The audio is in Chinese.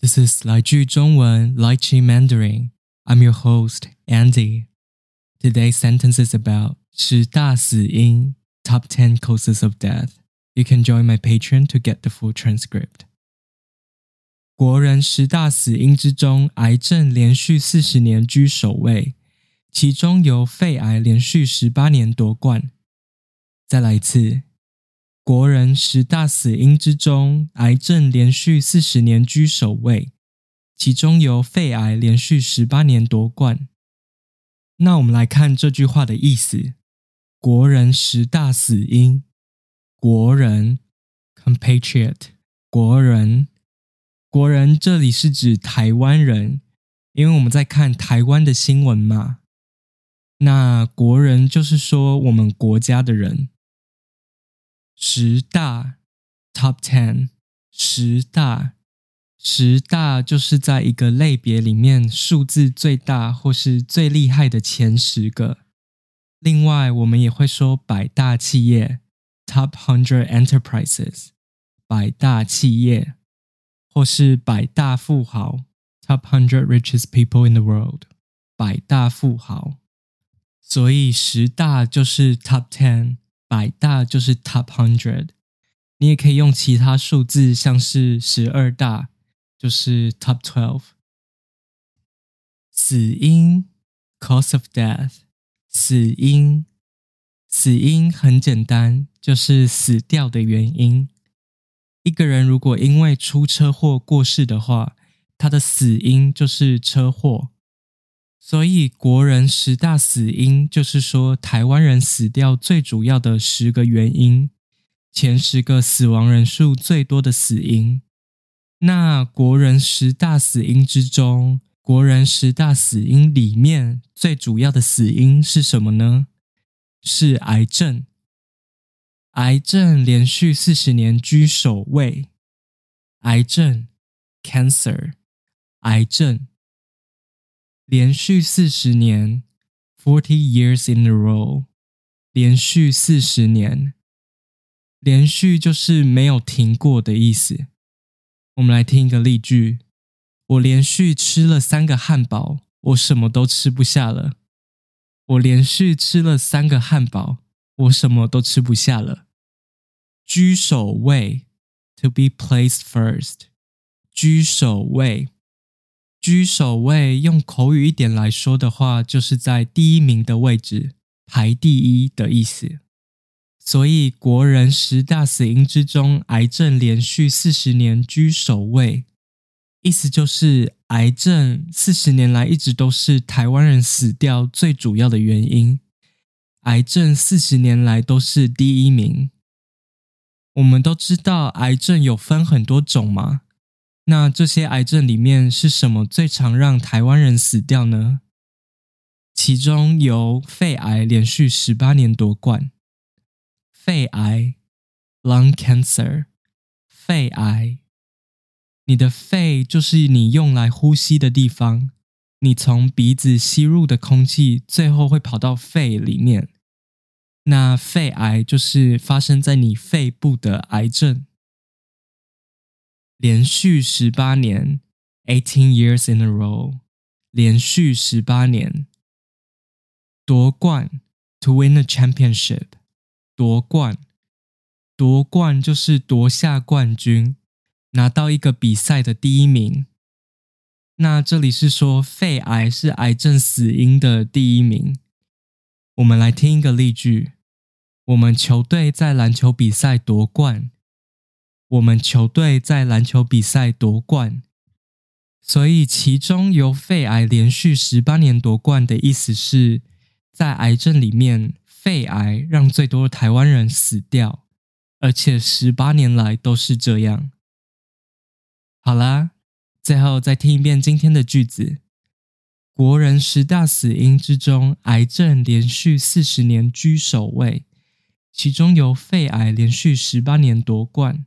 This is 来句中文 Lychee Mandarin. I'm your host, Andy. Today's sentence is about 十大死因 Top 10 Causes of Death. You can join my Patreon to get the full transcript. 国人十大死因之中，癌症连续四十年居首位，其中由肺癌连续十八年夺冠。再来一次， 国人十大死因之中，癌症连续四十年居首位，其中由肺癌连续十八年夺冠。那我们来看这句话的意思：国人十大死因，国人 （compatriot），国人。国人这里是指台湾人，因为我们在看台湾的新闻嘛。那国人就是说我们国家的人。十大 （Top Ten），十大，十大就是在一个类别里面数字最大或是最厉害的前十个。另外，我们也会说百大企业 （Top Hundred Enterprises），百大企业。或是百大富豪 （Top Hundred Richest People in the World），百大富豪。所以十大就是 Top Ten，百大就是 Top Hundred。你也可以用其他数字，像是十二大，就是 Top Twelve。死因 （Cause of Death），死因，死因很简单，就是死掉的原因。一个人如果因为出车祸过世的话，他的死因就是车祸。所以国人十大死因就是说台湾人死掉最主要的十个原因，前十个死亡人数最多的死因。那国人十大死因之中，国人十大死因里面最主要的死因是什么呢？是癌症。癌症连续四十年居首位，癌症 （cancer），癌症连续四十年 （forty years in a row），连续四十年，连续就是没有停过的意思。我们来听一个例句：我连续吃了三个汉堡，我什么都吃不下了。我连续吃了三个汉堡，我什么都吃不下了。居首位，to be placed first。居首位，居首位，用口语一点来说的话，就是在第一名的位置，排第一的意思。所以，国人十大死因之中，癌症连续四十年居首位，意思就是癌症四十年来一直都是台湾人死掉最主要的原因。癌症四十年来都是第一名。我们都知道癌症有分很多种嘛，那这些癌症里面是什么最常让台湾人死掉呢？其中由肺癌连续十八年夺冠。肺癌 （lung cancer），肺癌，你的肺就是你用来呼吸的地方，你从鼻子吸入的空气最后会跑到肺里面。那肺癌就是发生在你肺部的癌症，连续十八年，eighteen years in a row，连续十八年夺冠，to win a championship，夺冠，夺冠就是夺下冠军，拿到一个比赛的第一名。那这里是说肺癌是癌症死因的第一名。我们来听一个例句。我们球队在篮球比赛夺冠。我们球队在篮球比赛夺冠，所以其中由肺癌连续十八年夺冠的意思是，在癌症里面，肺癌让最多的台湾人死掉，而且十八年来都是这样。好啦，最后再听一遍今天的句子：国人十大死因之中，癌症连续四十年居首位。其中由肺癌连续十八年夺冠。